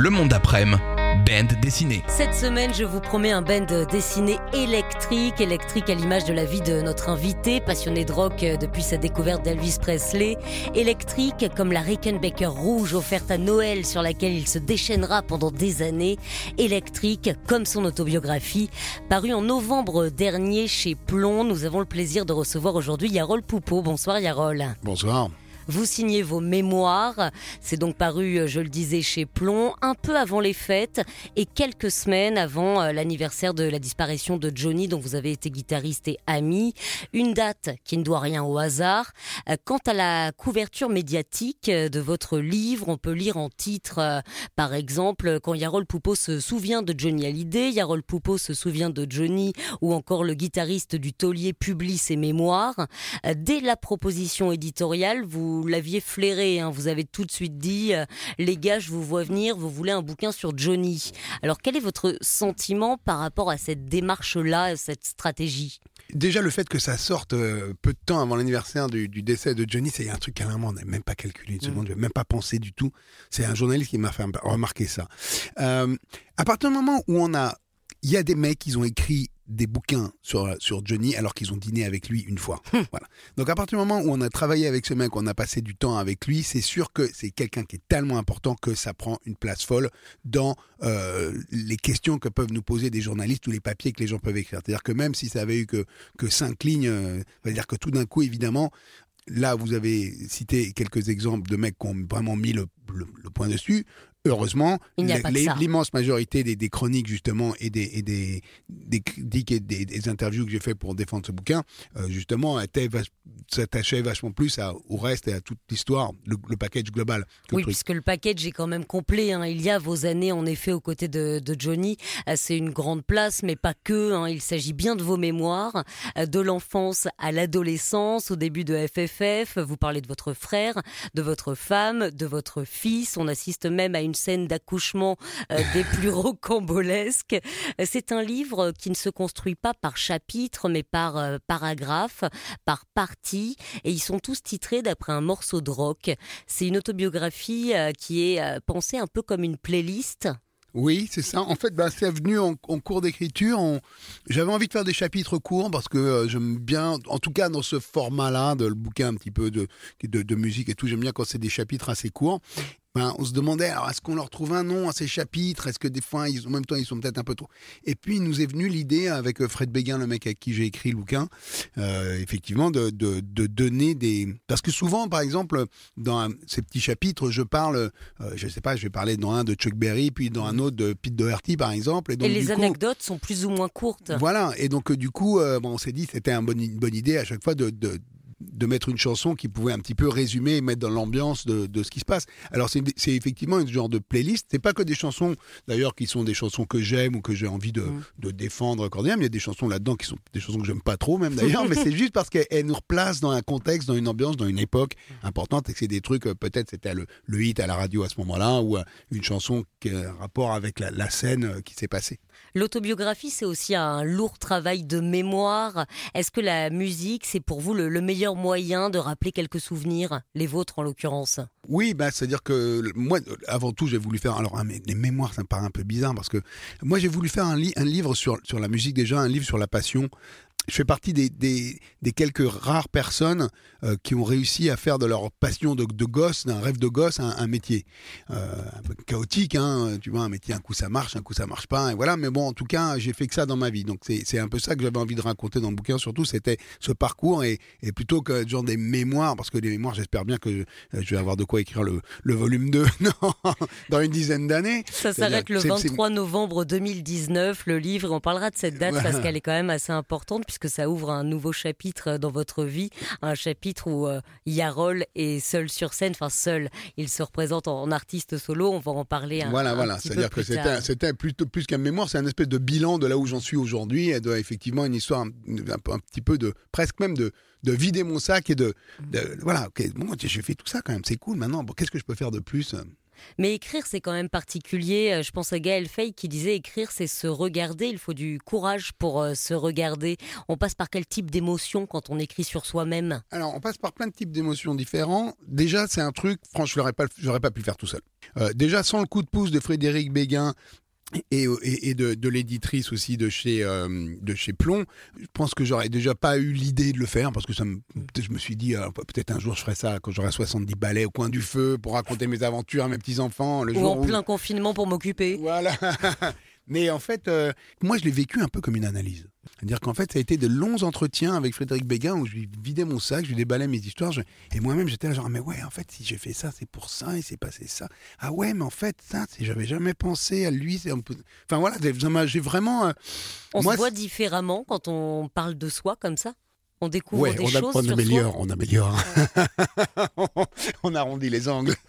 Le monde après-midi, band dessinée. Cette semaine, je vous promets un band dessiné électrique, électrique à l'image de la vie de notre invité, passionné de rock depuis sa découverte d'Elvis Presley, électrique comme la Rickenbacker rouge offerte à Noël sur laquelle il se déchaînera pendant des années, électrique comme son autobiographie, paru en novembre dernier chez Plomb. Nous avons le plaisir de recevoir aujourd'hui Yarol Poupeau. Bonsoir Yarol. Bonsoir. Vous signez vos mémoires. C'est donc paru, je le disais, chez Plomb, un peu avant les fêtes et quelques semaines avant euh, l'anniversaire de la disparition de Johnny, dont vous avez été guitariste et ami. Une date qui ne doit rien au hasard. Euh, Quant à la couverture médiatique euh, de votre livre, on peut lire en titre, par exemple, quand Yarol Poupeau se souvient de Johnny Hallyday, Yarol Poupeau se souvient de Johnny, ou encore le guitariste du taulier publie ses mémoires. Dès la proposition éditoriale, vous vous l'aviez flairé, hein. vous avez tout de suite dit, euh, les gars, je vous vois venir, vous voulez un bouquin sur Johnny. Alors quel est votre sentiment par rapport à cette démarche-là, cette stratégie? Déjà, le fait que ça sorte euh, peu de temps avant l'anniversaire du, du décès de Johnny, c'est un truc carrément, on n'a même pas calculé une seconde, je n'ai même pas pensé du tout. C'est un journaliste qui m'a fait remarquer ça. Euh, à partir du moment où on a. Il y a des mecs qui ont écrit des bouquins sur, sur Johnny alors qu'ils ont dîné avec lui une fois. voilà. Donc à partir du moment où on a travaillé avec ce mec, on a passé du temps avec lui, c'est sûr que c'est quelqu'un qui est tellement important que ça prend une place folle dans euh, les questions que peuvent nous poser des journalistes ou les papiers que les gens peuvent écrire. C'est-à-dire que même si ça avait eu que, que cinq lignes, euh, ça veut dire que tout d'un coup, évidemment, là, vous avez cité quelques exemples de mecs qui ont vraiment mis le, le, le point dessus heureusement, l'immense majorité des, des chroniques justement et des, et des, des critiques et des, des interviews que j'ai fait pour défendre ce bouquin, euh, justement, s'attachaient vachement plus à- au reste et à toute l'histoire, le, le package global. que Oui, puisque le package est quand même complet. hein. Il y a vos années, en effet, aux côtés de, de Johnny. Euh, C'est une grande place, mais pas que. hein. Il s'agit bien de vos mémoires, euh, de l'enfance à l'adolescence, au début de FFF. Vous parlez de votre frère, de votre femme, de votre fils. On assiste même à une scène d'accouchement euh, des plus rocambolesques. C'est un livre qui ne se construit pas par chapitre, mais par euh, paragraphe, par partie. Et ils sont tous titrés d'après un morceau de rock. C'est une autobiographie euh, qui est pensée un peu comme une playlist. Oui, c'est ça. En fait, bah, c'est venu en, en cours d'écriture. On- J'avais envie de faire des chapitres courts parce que euh, j'aime bien, en tout cas dans ce format-là, de le bouquin un petit peu de, de, de musique et tout, j'aime bien quand c'est des chapitres assez courts. Ben, on se demandait, alors est-ce qu'on leur trouve un nom à ces chapitres? Est-ce que des fois, ils, en même temps, ils sont peut-être un peu trop? Et puis, il nous est venu l'idée avec euh, Fred Béguin, le mec avec qui j'ai écrit le bouquin, euh, effectivement, de, de, de donner des. Parce que souvent, par exemple, dans un- ces petits chapitres, je parle, euh, je sais pas, je vais parler dans un de Chuck Berry, puis dans un autre de Pete Doherty, par exemple. Et, donc, et les coup, anecdotes sont plus ou moins courtes. voilà, et donc euh, du coup, euh, bon, on s'est dit c'était une bonne idée à chaque fois de, de, de mettre une chanson qui pouvait un petit peu résumer et mettre dans l'ambiance de, de ce qui se passe. Alors c'est effectivement un genre de playlist. C'est pas que des chansons, d'ailleurs, qui sont des chansons que j'aime ou que j'ai envie de, Mm. de défendre cordialement. Il y a des chansons là-dedans qui sont des chansons que j'aime pas trop même d'ailleurs, mais c'est juste parce qu'elles nous replacent dans un contexte, dans une ambiance, dans une époque importante et que c'est des trucs, euh, peut-être c'était le, le hit à la radio à ce moment-là ou euh, une chanson qui a un rapport avec la, la scène euh, qui s'est passée. L'autobiographie, c'est aussi un lourd travail de mémoire. Est-ce que la musique, c'est pour vous le, le meilleur moyen de rappeler quelques souvenirs, les vôtres en l'occurrence? Oui, bah, c'est-à-dire que moi, euh, avant tout, j'ai voulu faire. Alors, les mémoires, ça me paraît un peu bizarre parce que moi, j'ai voulu faire un livre sur, sur la musique, déjà, un livre sur la passion. Je fais partie des, des, des quelques rares personnes euh, qui ont réussi à faire de leur passion de, de gosse, d'un rêve de gosse, un, un métier. Euh, un peu chaotique, hein, tu vois, un métier, un coup ça marche, un coup ça marche pas, et voilà. Mais bon, en tout cas, j'ai fait que ça dans ma vie. Donc, c'est un peu ça que j'avais envie de raconter dans le bouquin, surtout, c'était ce parcours, et, et plutôt que genre des mémoires, parce que les mémoires, j'espère bien que je, euh, je vais avoir de quoi écrire le, le volume 2 non, dans une dizaine d'années. Ça s'arrête le que c'est- 23 novembre 2019, le livre, on parlera de cette date parce qu'elle est quand même assez importante, puisque ça ouvre un nouveau chapitre dans votre vie, un chapitre où euh, Yarol est seul sur scène, enfin seul, il se représente en, artiste solo, on va en parler un, voilà, un voilà. petit C'est-à-dire peu que c'était, c'était plutôt plus qu'un mémoire, c'est un espèce de bilan de là où j'en suis aujourd'hui, et de, effectivement une histoire un, un petit peu de, presque même de, de vider mon sac et de, de- voilà, ok, bon, j'ai fait tout ça quand même, c'est cool maintenant, bon, qu'est-ce que je peux faire de plus Mais écrire, c'est quand même particulier. Euh, Je pense à Gaël Fay qui disait écrire, c'est se regarder. Il faut du courage pour euh, se regarder. On passe par quel type d'émotion quand on écrit sur soi-même? Alors, on passe par plein de types d'émotions différents. Déjà, c'est un truc, franchement, je n'aurais pas, pas pu le faire tout seul. Euh, déjà, sans le coup de pouce de Frédéric Béguin et, et- et de, de l'éditrice aussi de chez, euh, de chez Plomb, je pense que j'aurais déjà pas eu l'idée de le faire parce que ça me, je me suis dit, euh, peut-être un jour je ferai ça quand j'aurai 70 balais au coin du feu pour raconter mes aventures à mes petits-enfants. Ou jour en où- plein confinement pour m'occuper voilà. Mais en fait, euh, moi, je l'ai vécu un peu comme une analyse. C'est-à-dire qu'en fait, ça a été de longs entretiens avec Frédéric Béguin où je lui vidais mon sac, je lui déballais mes histoires. je- Et moi-même, j'étais là, genre, mais ouais, en fait, si j'ai fait ça, c'est pour ça, il s'est passé ça. Ah ouais, mais en fait, ça, j'avais jamais pensé à lui. Enfin voilà, j'ai vraiment. euh, On moi, se voit différemment quand on parle de soi comme ça? On découvre Ouais, des on, a- choses on sur améliore, soi? on améliore. on arrondit les angles.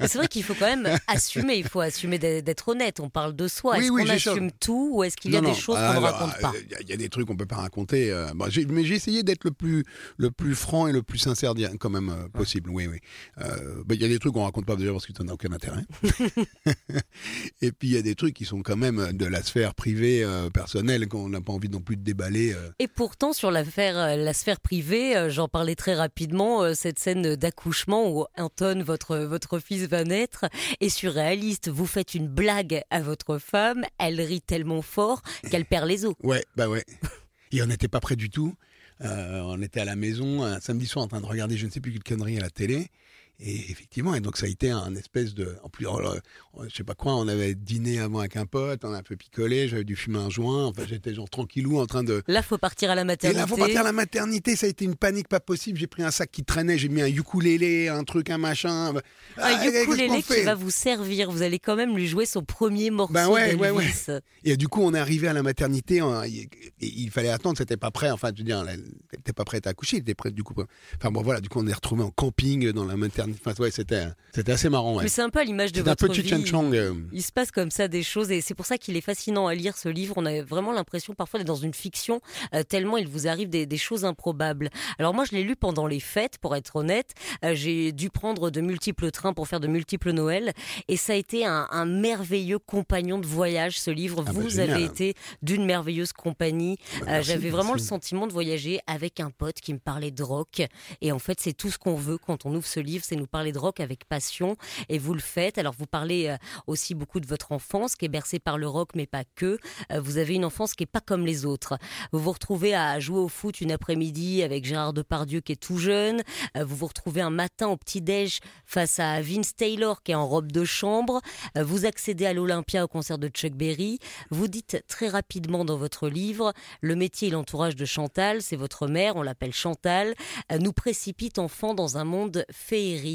C'est vrai qu'il faut quand même assumer, il faut assumer d'être honnête. On parle de soi. Oui, Est-ce oui, qu'on assume tout ou est-ce qu'il y a Non, des non, choses qu'on alors, ne raconte pas euh, Il y a- des trucs qu'on peut pas raconter. euh, bon, j'ai- mais j'ai essayé d'être le plus, le plus franc et le plus sincère quand même euh, possible. Oui, oui. Euh, bah, Il y a des trucs qu'on raconte pas déjà parce que ça n'a aucun intérêt. et puis il y a des trucs qui sont quand même de la sphère privée, euh, personnelle, qu'on n'a pas envie non plus de déballer. Et pourtant, sur l'affaire, la sphère privée, j'en parlais très rapidement, cette scène d'accouchement où Anton, votre, votre fils, va naître, est surréaliste. Vous faites une blague à votre femme, elle rit tellement fort qu'elle perd les os. Ouais, bah ouais. Et on n'était pas près du tout. Euh, on était à la maison un samedi soir en train de regarder je ne sais plus quelle connerie à la télé. Et effectivement, et donc ça a été un espèce de. En plus, là, je sais pas quoi, on avait dîné avant avec un pote, on a un peu picolé, j'avais dû fumer un joint. Enfin, j'étais genre tranquillou en train de. Là, faut partir à la Et maternité. là, faut partir à la maternité, ça a été une panique pas possible. J'ai pris un sac qui traînait, j'ai mis un ukulélé, un truc, un machin. Un Ah, ukulélé qui va vous servir. Vous allez quand même lui jouer son premier morceau Ben ouais. Et du coup, on est arrivé à la maternité. on- il, il fallait attendre, c'était pas prêt. Enfin, je veux dire, elle n'était pas prête à accoucher, elle était prête du coup. Enfin bon, voilà. Du coup, on est retrouvé en camping dans la maternité. Enfin, ouais, c'était, c'était assez marrant. Ouais. Mais c'est un peu à l'image de un votre peu vie. Chong. euh. Il se passe comme ça des choses et c'est pour ça qu'il est fascinant à lire ce livre. On a vraiment l'impression parfois d'être dans une fiction euh, tellement il vous arrive des, des choses improbables. Alors moi je l'ai lu pendant les fêtes pour être honnête. Euh, J'ai dû prendre de multiples trains pour faire de multiples Noëls et ça a été un, un merveilleux compagnon de voyage ce livre. Ah bah, vous génial. avez été d'une merveilleuse compagnie. Bah, Euh, J'avais vraiment le sentiment de voyager avec un pote qui me parlait de rock et en fait c'est tout ce qu'on veut quand on ouvre ce livre, c'est nous parler de rock avec passion et vous le faites. Alors vous parlez euh, aussi beaucoup de votre enfance qui est bercée par le rock, mais pas que. Euh, Vous avez une enfance qui est pas comme les autres. Vous vous retrouvez à jouer au foot une après-midi avec Gérard Depardieu qui est tout jeune. Euh, Vous vous retrouvez un matin au petit-déj face à Vince Taylor qui est en robe de chambre. Vous accédez à l'Olympia au concert de Chuck Berry. Vous dites très rapidement dans votre livre, le métier et l'entourage de Chantal, c'est votre mère, on l'appelle Chantal, nous précipite enfant dans un monde féerique.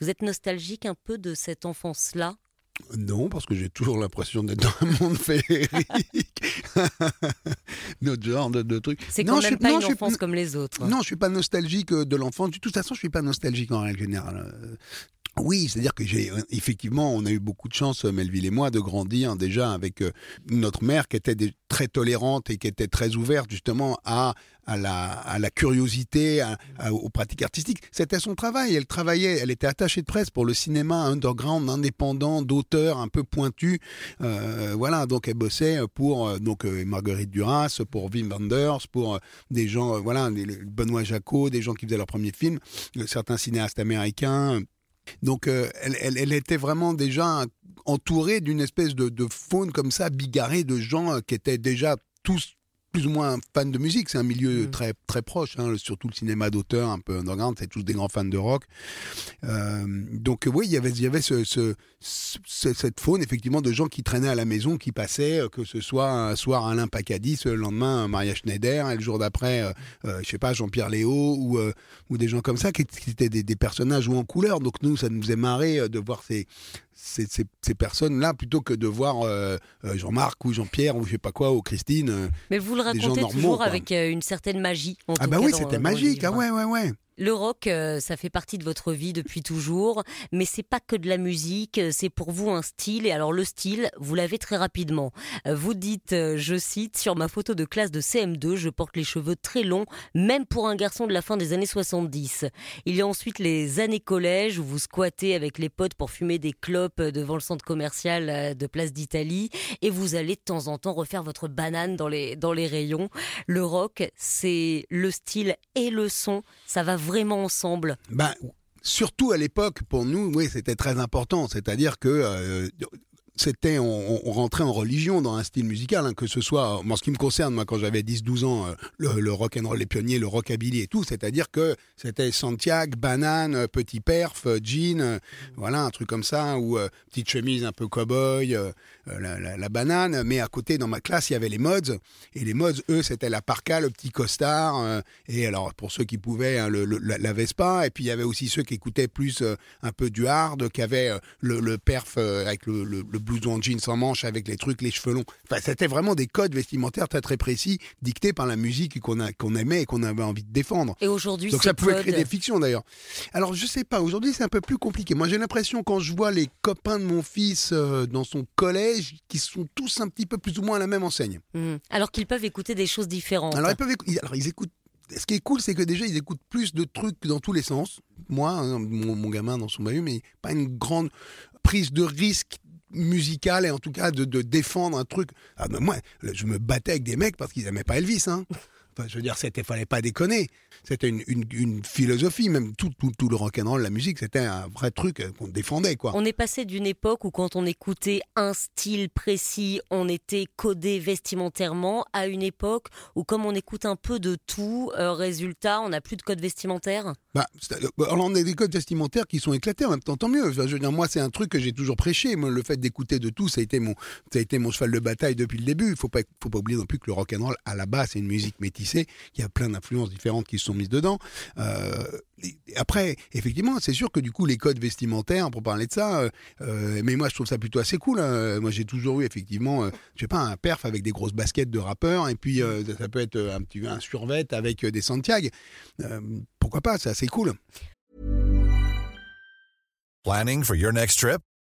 Vous êtes nostalgique un peu de cette enfance-là? Non, parce que j'ai toujours l'impression d'être dans un monde féerique. Notre genre de, de truc. C'est quand je même suis- pas non, une je enfance comme les autres. Non, je suis pas nostalgique euh, de l'enfance. De toute façon, je suis pas nostalgique en règle générale. Oui, c'est-à-dire que j'ai euh, effectivement, on a eu beaucoup de chance, euh, Melville et moi, de grandir déjà avec euh, notre mère qui était très tolérante et qui était très ouverte justement à la curiosité, aux pratiques artistiques. C'était son travail. Elle travaillait, elle était attachée de presse pour le cinéma underground, indépendant, d'auteur un peu pointu. Euh, voilà, donc elle bossait pour donc Marguerite Duras, pour Wim Wenders, pour des gens, voilà, Benoît Jacot, des gens qui faisaient leur premier film, certains cinéastes américains. Donc euh, elle, était vraiment déjà entourée d'une espèce de, de faune comme ça, bigarrée de gens euh, qui étaient déjà tous plus ou moins fans de musique. C'est un milieu Mm. très très proche, hein, surtout le cinéma d'auteur, un peu underground, c'est tous des grands fans de rock. Euh, donc oui, il y avait, il y avait ce, ce- ce- cette faune effectivement de gens qui traînaient à la maison, qui passaient, euh, que ce soit un soir Alain Pacadis, le lendemain Maria Schneider, et le jour d'après, euh, euh, je sais pas, Jean-Pierre Léo ou, ou des gens comme ça, qui, qui étaient des, des personnages ou en couleur. Donc nous, ça nous faisait marrer de voir ces, ces, ces- ces personnes-là plutôt que de voir euh, euh, Jean-Marc ou Jean-Pierre ou je sais pas quoi ou Christine. euh. Mais vous le racontez normaux, toujours quoi. avec une certaine magie. en Ah bah oui, c'était magique. Ah livre. ouais, ouais, ouais. Le rock, euh, ça fait partie de votre vie depuis toujours, mais c'est pas que de la musique, euh, c'est pour vous un style. Et alors le style, vous l'avez très rapidement. Euh, Vous dites, je cite, sur ma photo de classe de CM2, je porte les cheveux très longs, même pour un garçon de la fin des années 70. Il y a ensuite les années collège où vous squattez avec les potes pour fumer des clopes devant le centre commercial de Place d'Italie, et vous allez de temps en temps refaire votre banane dans les dans les rayons. Le rock, c'est le style et le son, ça va vraiment ensemble. Ben, surtout à l'époque, pour nous, oui, c'était très important. C'est-à-dire que euh, c'était, on, rentrait en religion dans un style musical, hein, que ce soit, en ce qui me concerne, moi, quand j'avais 10-12 ans, euh, le, rock and roll, les pionniers, le rockabilly et tout, c'est-à-dire que c'était Santiago, banane, euh, petit perf, jean, euh, voilà, un truc comme ça, ou euh, petite chemise un peu cow-boy, la, la- banane. Mais à côté, dans ma classe, il y avait les mods, et les mods, eux, c'était la parka, le petit costard, et alors pour ceux qui pouvaient, hein, le, la, Vespa, et puis il y avait aussi ceux qui écoutaient plus un peu du hard, qui avaient le, perf avec le blouson en jeans sans manche, avec les trucs, les cheveux longs. Enfin, c'était vraiment des codes vestimentaires très très précis, dictés par la musique qu'on aimait et qu'on avait envie de défendre. Et aujourd'hui, Donc ça pouvait codes- créer des fictions d'ailleurs. Alors je sais pas, aujourd'hui c'est un peu plus compliqué. Moi j'ai l'impression quand je vois les copains de mon fils euh, dans son collège, qui sont tous un petit peu plus ou moins à la même enseigne. Mhm. Alors qu'ils peuvent écouter des choses différentes. Alors ils peuvent alors, ils écoutent. Ce qui est cool, c'est que déjà ils écoutent plus de trucs dans tous les sens. Moi, hein, mon, mon gamin dans son bahut, mais pas une grande prise de risque musical et en tout cas de, de défendre un truc. Ah, moi, je me battais avec des mecs parce qu'ils aimaient pas Elvis. Hein. Enfin, je veux dire, c'était fallait pas déconner. C'était une, une, une philosophie, même tout, tout, tout le rock'n'roll, la musique, c'était un vrai truc euh, qu'on défendait, quoi. On est passé d'une époque où quand on écoutait un style précis, on était codé vestimentairement, à une époque où comme on écoute un peu de tout, euh, résultat, on n'a plus de code vestimentaire? Bah, euh, alors on a des codes vestimentaires qui sont éclatés en même temps, tant mieux. Enfin, je veux dire, moi, c'est un truc que j'ai toujours prêché. Moi, le fait d'écouter de tout, ça a été mon, ça a été mon cheval de bataille depuis le début. Il faut pas, faut pas oublier non plus que le rock and roll, à la base, c'est une musique métissée. Il y a plein d'influences différentes qui se sont mises dedans. Euh, après, effectivement, c'est sûr que du coup, les codes vestimentaires, pour parler de ça, euh, euh, mais moi, je trouve ça plutôt assez cool. hein. Moi, j'ai toujours eu effectivement, euh, je sais pas, un perf avec des grosses baskets de rappeurs, et puis ça peut être un petit un survêt avec des Santiago. Pourquoi pas C'est assez cool. Planning for your next trip?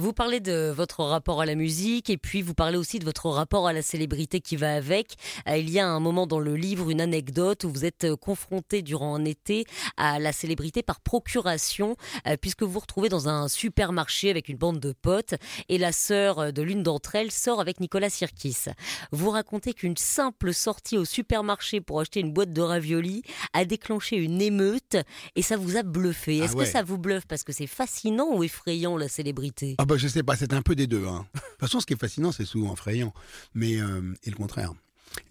Vous parlez de votre rapport à la musique et puis vous parlez aussi de votre rapport à la célébrité qui va avec. Euh, Il y a un moment dans le livre, une anecdote où vous êtes euh, confronté durant un été à la célébrité par procuration euh, puisque vous vous retrouvez dans un supermarché avec une bande de potes et la sœur de l'une d'entre elles sort avec Nicolas Sirkis. Vous racontez qu'une simple sortie au supermarché pour acheter une boîte de raviolis a déclenché une émeute et ça vous a bluffé. Ah Est-ce ouais. que ça vous bluffe parce que c'est fascinant ou effrayant la célébrité? Ah bah je sais pas, c'est un peu des deux. Hein. De toute façon, ce qui est fascinant, c'est souvent effrayant, mais euh, et le contraire.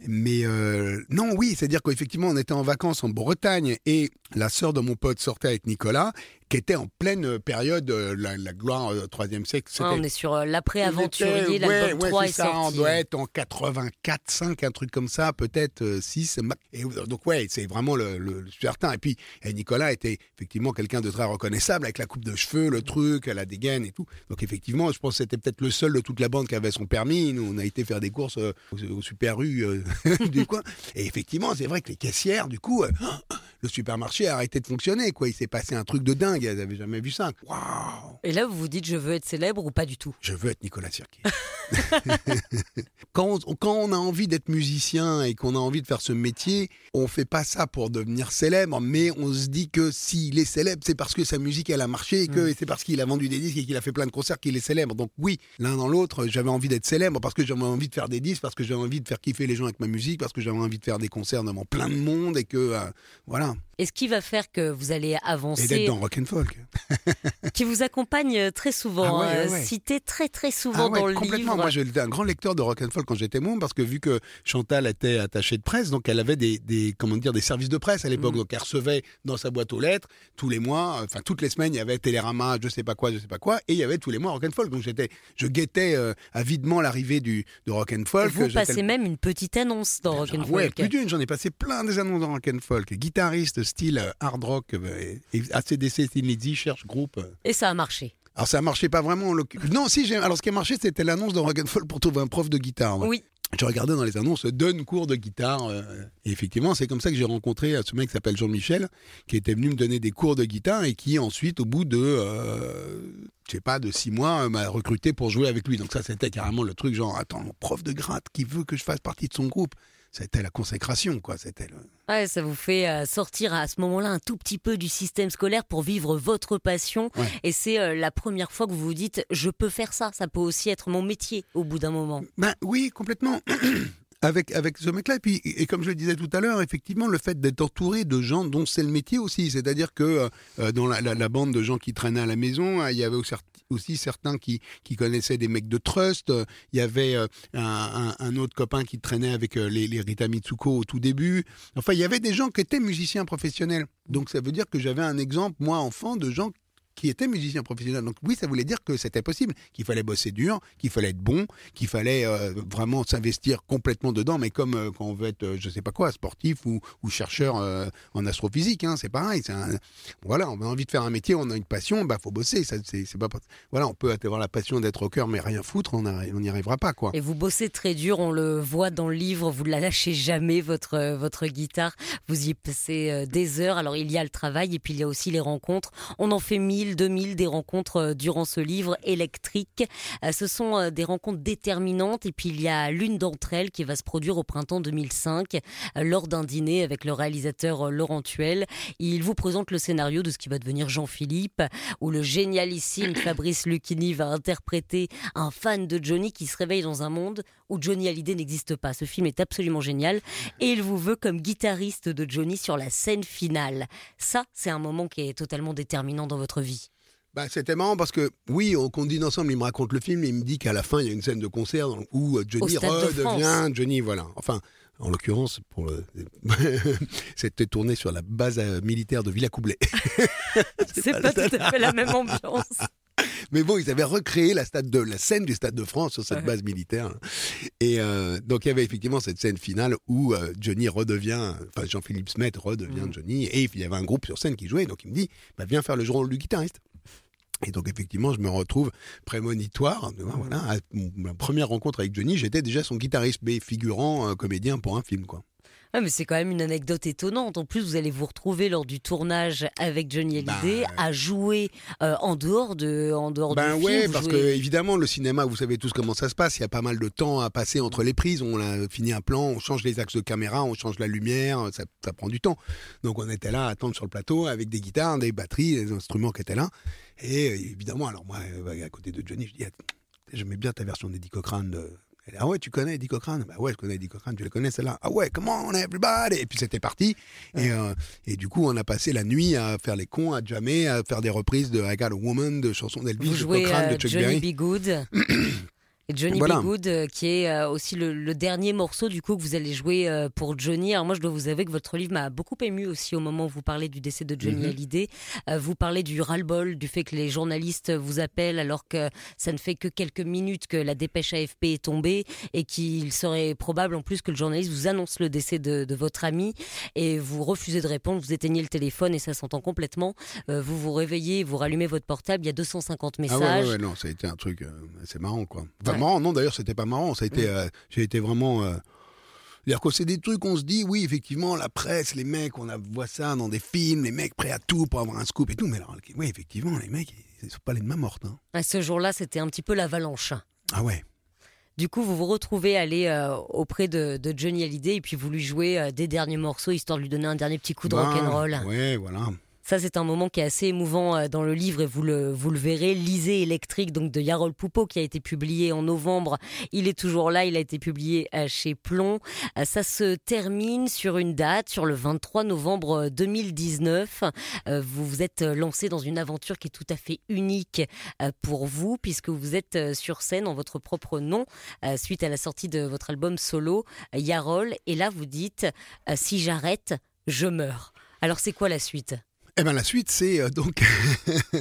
Mais euh, non, oui, c'est-à-dire qu'effectivement, on était en vacances en Bretagne et la sœur de mon pote sortait avec Nicolas, qui était en pleine période, euh, la, la gloire euh, troisième siècle. On est sur euh, l'après-aventurier, l'album ouais, 3 ouais, est c'est ça, On sorti. doit être en 84, 5, un truc comme ça, peut-être euh, 6. Et euh, donc, ouais, c'est vraiment le, le- certain. Et puis, et Nicolas était effectivement quelqu'un de très reconnaissable avec la coupe de cheveux, le truc, la dégaine et tout. Donc, effectivement, je pense que c'était peut-être le seul de toute la bande qui avait son permis. Nous, on a été faire des courses euh, au, au super euh, du coin. Et effectivement, c'est vrai que les caissières, du coup, euh, le supermarché a arrêté de fonctionner. Quoi. Il s'est passé un truc de dingue. Elles n'avaient jamais vu ça. Waouh Et là, vous vous dites, je veux être célèbre ou pas du tout? Je veux être Nicolas Sirkis. quand, on, quand on a envie d'être musicien et qu'on a envie de faire ce métier, on fait pas ça pour devenir célèbre, mais on se dit que s'il est célèbre, c'est parce que sa musique elle a marché et que et c'est parce qu'il a vendu des disques et qu'il a fait plein de concerts qu'il est célèbre. Donc oui, l'un dans l'autre, j'avais envie d'être célèbre parce que j'avais envie de faire des disques, parce que j'avais envie de faire kiffer les gens avec ma musique, parce que j'avais envie de faire des concerts devant plein de monde et que euh, voilà. Et ce qui va faire que vous allez Et avancer d'être dans Rock folk. qui vous accompagne euh, très souvent, Ah ouais, ouais, euh, cité très très souvent Ah ouais, dans le complètement. livre. Moi, j'étais un grand lecteur de rock and folk quand j'étais môme parce que vu que Chantal était attachée de presse, donc elle avait des, des comment dire des services de presse à l'époque. Mm. Donc elle recevait dans sa boîte aux lettres tous les mois, euh, enfin toutes les semaines, il y avait Télérama, je sais pas quoi, je sais pas quoi, et il y avait tous les mois rock and folk. Donc j'étais, je guettais euh, avidement l'arrivée du de rock and folk. vous passez même une petite annonce dans Ah Rock'n'Folk. ouais, plus d'une, j'en ai passé plein des annonces dans rock and folk. Guitariste style hard rock et ACDC, Lizzy, cherche groupe. euh. Et ça a marché. Alors ça marchait pas vraiment. Non, si. j'ai- Alors ce qui a marché, c'était l'annonce dans Rock and Folk pour trouver un prof de guitare. ouais. Oui. Je regardais dans les annonces donne cours de guitare. euh, et effectivement, c'est comme ça que j'ai rencontré euh, ce mec qui s'appelle Jean-Michel, qui était venu me donner des cours de guitare et qui ensuite, au bout de, euh, je sais pas, de six mois, euh, m'a recruté pour jouer avec lui. Donc ça, c'était carrément le truc genre, attends, mon prof de gratte qui veut que je fasse partie de son groupe. C'était la consécration, quoi. C'était le... Ouais, ça vous fait euh, sortir à ce moment-là un tout petit peu du système scolaire pour vivre votre passion. Ouais. Et c'est euh, la première fois que vous vous dites, je peux faire ça. Ça peut aussi être mon métier au bout d'un moment. Ben oui, complètement. Avec, avec ce mec-là. Et puis, et comme je le disais tout à l'heure, effectivement, le fait d'être entouré de gens dont c'est le métier aussi. C'est-à-dire que euh, dans la, bande de gens qui traînaient à la maison, euh, il y avait aussi, certains qui, qui connaissaient des mecs de trust. Euh, Il y avait euh, un, autre copain qui traînait avec euh, les, les Rita Mitsuko au tout début. Enfin, il y avait des gens qui étaient musiciens professionnels. Donc ça veut dire que j'avais un exemple, moi, enfant, de gens qui étaient musiciens professionnels. Donc oui, ça voulait dire que c'était possible, qu'il fallait bosser dur, qu'il fallait être bon, qu'il fallait euh, vraiment s'investir complètement dedans, mais comme euh, quand on veut être, euh, je sais pas quoi, sportif ou, chercheur euh, en astrophysique, hein, c'est pareil. Un- voilà, on a envie de faire un métier, on a une passion, bah faut bosser. Ça, c'est, pas, voilà, on peut avoir la passion d'être au cœur, mais rien foutre, on n'y arrivera pas, quoi. Et vous bossez très dur, on le voit dans le livre, vous ne la lâchez jamais, votre, votre guitare. Vous y passez des heures. Alors il y a le travail et puis il y a aussi les rencontres. On en fait 1000, 2000 des rencontres euh, durant ce livre électrique. Euh, Ce sont euh, des rencontres déterminantes et puis il y a l'une d'entre elles qui va se produire au printemps 2005 euh, lors d'un dîner avec le réalisateur Laurent Tuel. Il vous présente le scénario de ce qui va devenir Jean-Philippe où le génialissime Fabrice Lucchini va interpréter un fan de Johnny qui se réveille dans un monde où Johnny Hallyday n'existe pas. Ce film est absolument génial et il vous veut comme guitariste de Johnny sur la scène finale. Ça, c'est un moment qui est totalement déterminant dans votre vie. Bah, c'était marrant parce que, oui, on, dîne ensemble, il me raconte le film et il me dit qu'à la fin, il y a une scène de concert où euh, Johnny de redevient Johnny, voilà. Enfin, en l'occurrence, pour le... c'était tourné sur la base euh, militaire de Villacoublay. C'est pas tout à fait la même ambiance. Mais bon, ils avaient recréé la, stade de, la scène du Stade de France sur cette Ouais. base militaire. Et euh, donc, il y avait effectivement cette scène finale où euh, Johnny redevient, enfin Jean-Philippe Smet redevient Mm. Johnny. Et il y avait un groupe sur scène qui jouait. Donc, il me dit, bah, viens faire le rôle du guitariste. Et donc, effectivement, je me retrouve prémonitoire. Voilà, à ma première rencontre avec Johnny, j'étais déjà son guitariste, mais figurant, euh, comédien pour un film, quoi. Ouais, mais c'est quand même une anecdote étonnante. En plus, vous allez vous retrouver lors du tournage avec Johnny Hallyday Bah, à jouer euh, en dehors de, en dehors Ben du film. ouais, Vous parce jouez- que évidemment le cinéma, vous savez tous comment ça se passe. Il y a pas mal de temps à passer entre les prises. On a fini un plan, on change les axes de caméra, on change la lumière, ça, ça prend du temps. Donc on était là à attendre sur le plateau avec des guitares, des batteries, des instruments qui étaient là. Et euh, évidemment, alors moi, euh, à côté de Johnny, je dis, Attends, j'aimais bien ta version d'Eddie Cochrane. De... Elle dit, ah ouais, tu connais Eddie Cochrane? Bah ouais, je connais Eddie Cochrane, tu la connais celle-là Ah ouais, come on everybody Et puis c'était parti. Et, euh, et du coup, on a passé la nuit à faire les cons, à jammer, à faire des reprises de I Got a Woman, de chansons d'Elvis, de Cochrane, euh, de Chuck Johnny Berry. B. Good. Et Johnny Voilà. Good, euh, qui est euh, aussi le, le dernier morceau du coup que vous allez jouer euh, pour Johnny. Alors moi, je dois vous avouer que votre livre m'a beaucoup ému aussi au moment où vous parlez du décès de Johnny Mhm. Hallyday. Vous parlez du ras-le-bol, du fait que les journalistes vous appellent alors que ça ne fait que quelques minutes que la dépêche AFP est tombée et qu'il serait probable en plus que le journaliste vous annonce le décès de, de votre ami et vous refusez de répondre, vous éteignez le téléphone et ça s'entend complètement. Vous vous réveillez, vous rallumez votre portable, il y a 250 messages. Ah ouais, ouais, ouais, non, ça a été un truc assez marrant, quoi. Enfin, Ouais. marrant, non, d'ailleurs, c'était pas marrant. Ça a été, euh, j'ai été vraiment. euh, C'est-à-dire que c'est des trucs, on se dit, oui, effectivement, la presse, les mecs, on voit ça dans des films, les mecs prêts à tout pour avoir un scoop et tout. Mais alors, oui, effectivement, les mecs, ils sont pas les de main morte. hein. À ce jour-là, c'était un petit peu l'avalanche. Ah ouais. Du coup, vous vous retrouvez aller euh, auprès de, de Johnny Hallyday et puis vous lui jouez euh, des derniers morceaux histoire de lui donner un dernier petit coup de Ben, rock'n'roll. Ouais, voilà. Ça, c'est un moment qui est assez émouvant euh, dans le livre et vous le, vous le verrez. Lisez électrique donc de Yarol Poupeau qui a été publié en novembre. Il est toujours là. Il a été publié euh, chez Plomb. Euh, ça se termine sur une date, sur le 23 novembre 2019. Vous vous êtes lancé dans une aventure qui est tout à fait unique pour vous puisque vous êtes sur scène en votre propre nom suite à la sortie de votre album solo Yarol. Et là, vous dites si j'arrête, je meurs. Alors c'est quoi la suite? Eh ben la suite, c'est euh, donc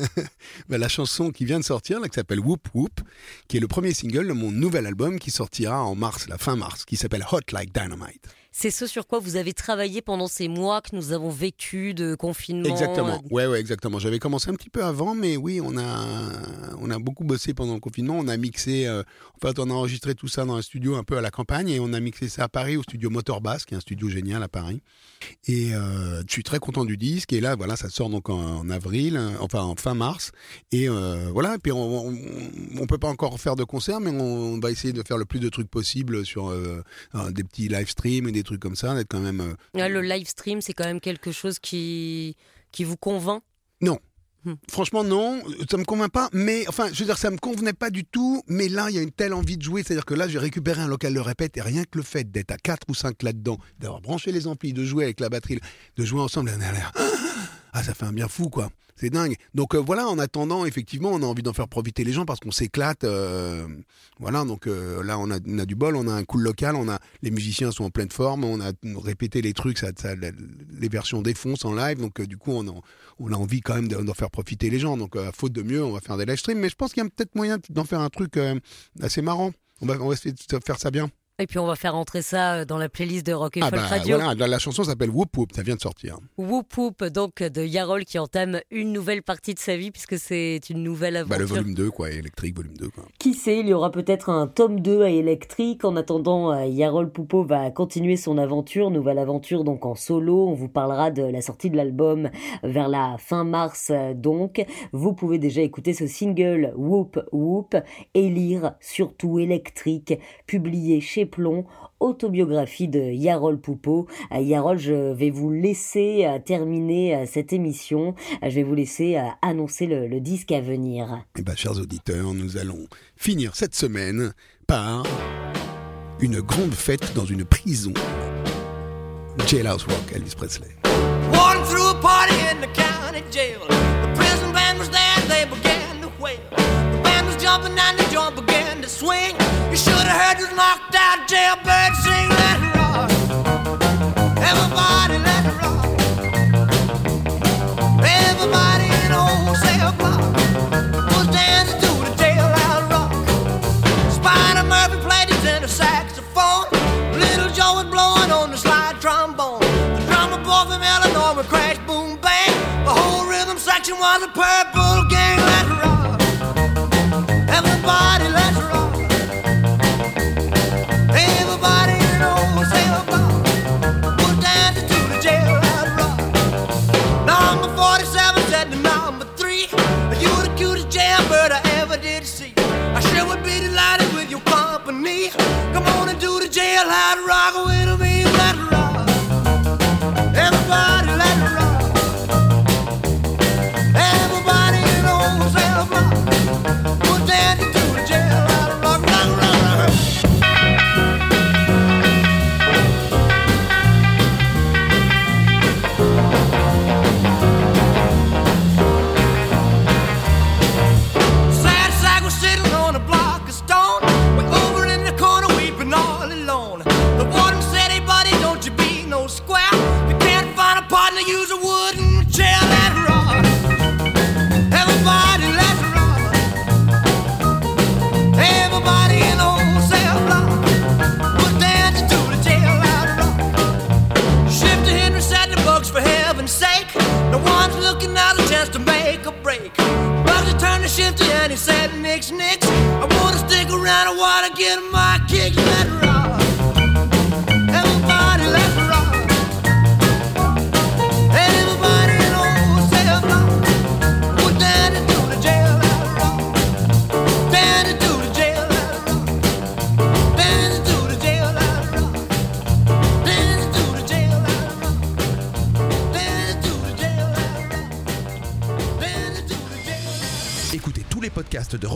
ben, la chanson qui vient de sortir, là, qui s'appelle Whoop Whoop, qui est le premier single de mon nouvel album qui sortira en mars, la fin mars, qui s'appelle Hot Like Dynamite. C'est ce sur quoi vous avez travaillé pendant ces mois que nous avons vécu de confinement. Exactement. Ouais, ouais, exactement. J'avais commencé un petit peu avant, mais oui, on a, on a beaucoup bossé pendant le confinement. On a mixé, euh, en fait, on a enregistré tout ça dans un studio un peu à la campagne et on a mixé ça à Paris au studio Motor Bass, qui est un studio génial à Paris. Et euh, je suis très content du disque. Et là, voilà, ça sort donc en, avril, euh, enfin en fin mars. Et voilà. Et puis on, on, peut pas encore faire de concert, mais on, va essayer de faire le plus de trucs possible sur des petits live streams et des trucs comme ça, d'être quand même. Euh, le live stream, c'est quand même quelque chose qui, qui vous convainc Non. Hmm. Franchement, non, ça me convainc pas. Mais enfin, je veux dire, ça me convenait pas du tout. Mais là, il y a une telle envie de jouer. C'est-à-dire que là, j'ai récupéré un local de répète et rien que le fait d'être à 4 ou 5 là-dedans, d'avoir branché les amplis, de jouer avec la batterie, de jouer ensemble, a l'air. Ah, ça fait un bien fou, quoi. C'est dingue. Donc euh, voilà, en attendant, effectivement, on a envie d'en faire profiter les gens parce qu'on s'éclate. Euh, voilà, donc euh, là, on a, du bol, on a un cool local, on a les musiciens sont en pleine forme, on a répété les trucs, ça, les versions défoncent en live, donc du coup, on a, envie quand même d'en faire profiter les gens. Donc, à faute de mieux, on va faire des live streams, mais je pense qu'il y a peut-être moyen d'en faire un truc assez marrant. On va, on va faire ça bien. Et puis on va faire entrer ça euh, dans la playlist de Rock et ah Folk bah, Radio. Voilà, la chanson s'appelle Whoop Whoop, ça vient de sortir. Whoop Whoop, donc de Yarol qui entame une nouvelle partie de sa vie puisque c'est une nouvelle aventure. Bah, le volume 2, quoi, électrique, volume 2. Quoi. Qui sait, il y aura peut-être un tome 2 à électrique. En attendant, euh, Yarol Poupeau va continuer son aventure, nouvelle aventure donc en solo. On vous parlera de la sortie de l'album vers la fin mars euh, donc. Vous pouvez déjà écouter ce single Whoop Whoop et lire surtout électrique, publié chez Plomb autobiographie de Yarol Poupeau. Euh, Yarol, je vais vous laisser euh, terminer euh, cette émission. Je vais vous laisser annoncer le, disque à venir. Eh bien, chers auditeurs, nous allons finir cette semaine par une grande fête dans une prison. Jailhouse Rock, Elvis Presley. through a party in the county jail. The prison band was there, they began to wail. Jumping and the joint began to swing. You should have heard this knocked out jailbird sing, let it rock. Everybody, let it rock. Everybody in the wholesale block was dancing to the jailhouse rock. Spider Murphy played his tenor saxophone. Little Joe was blowing on the slide trombone. The drummer boy from Illinois would crash, boom, bang. The whole rhythm section was a purple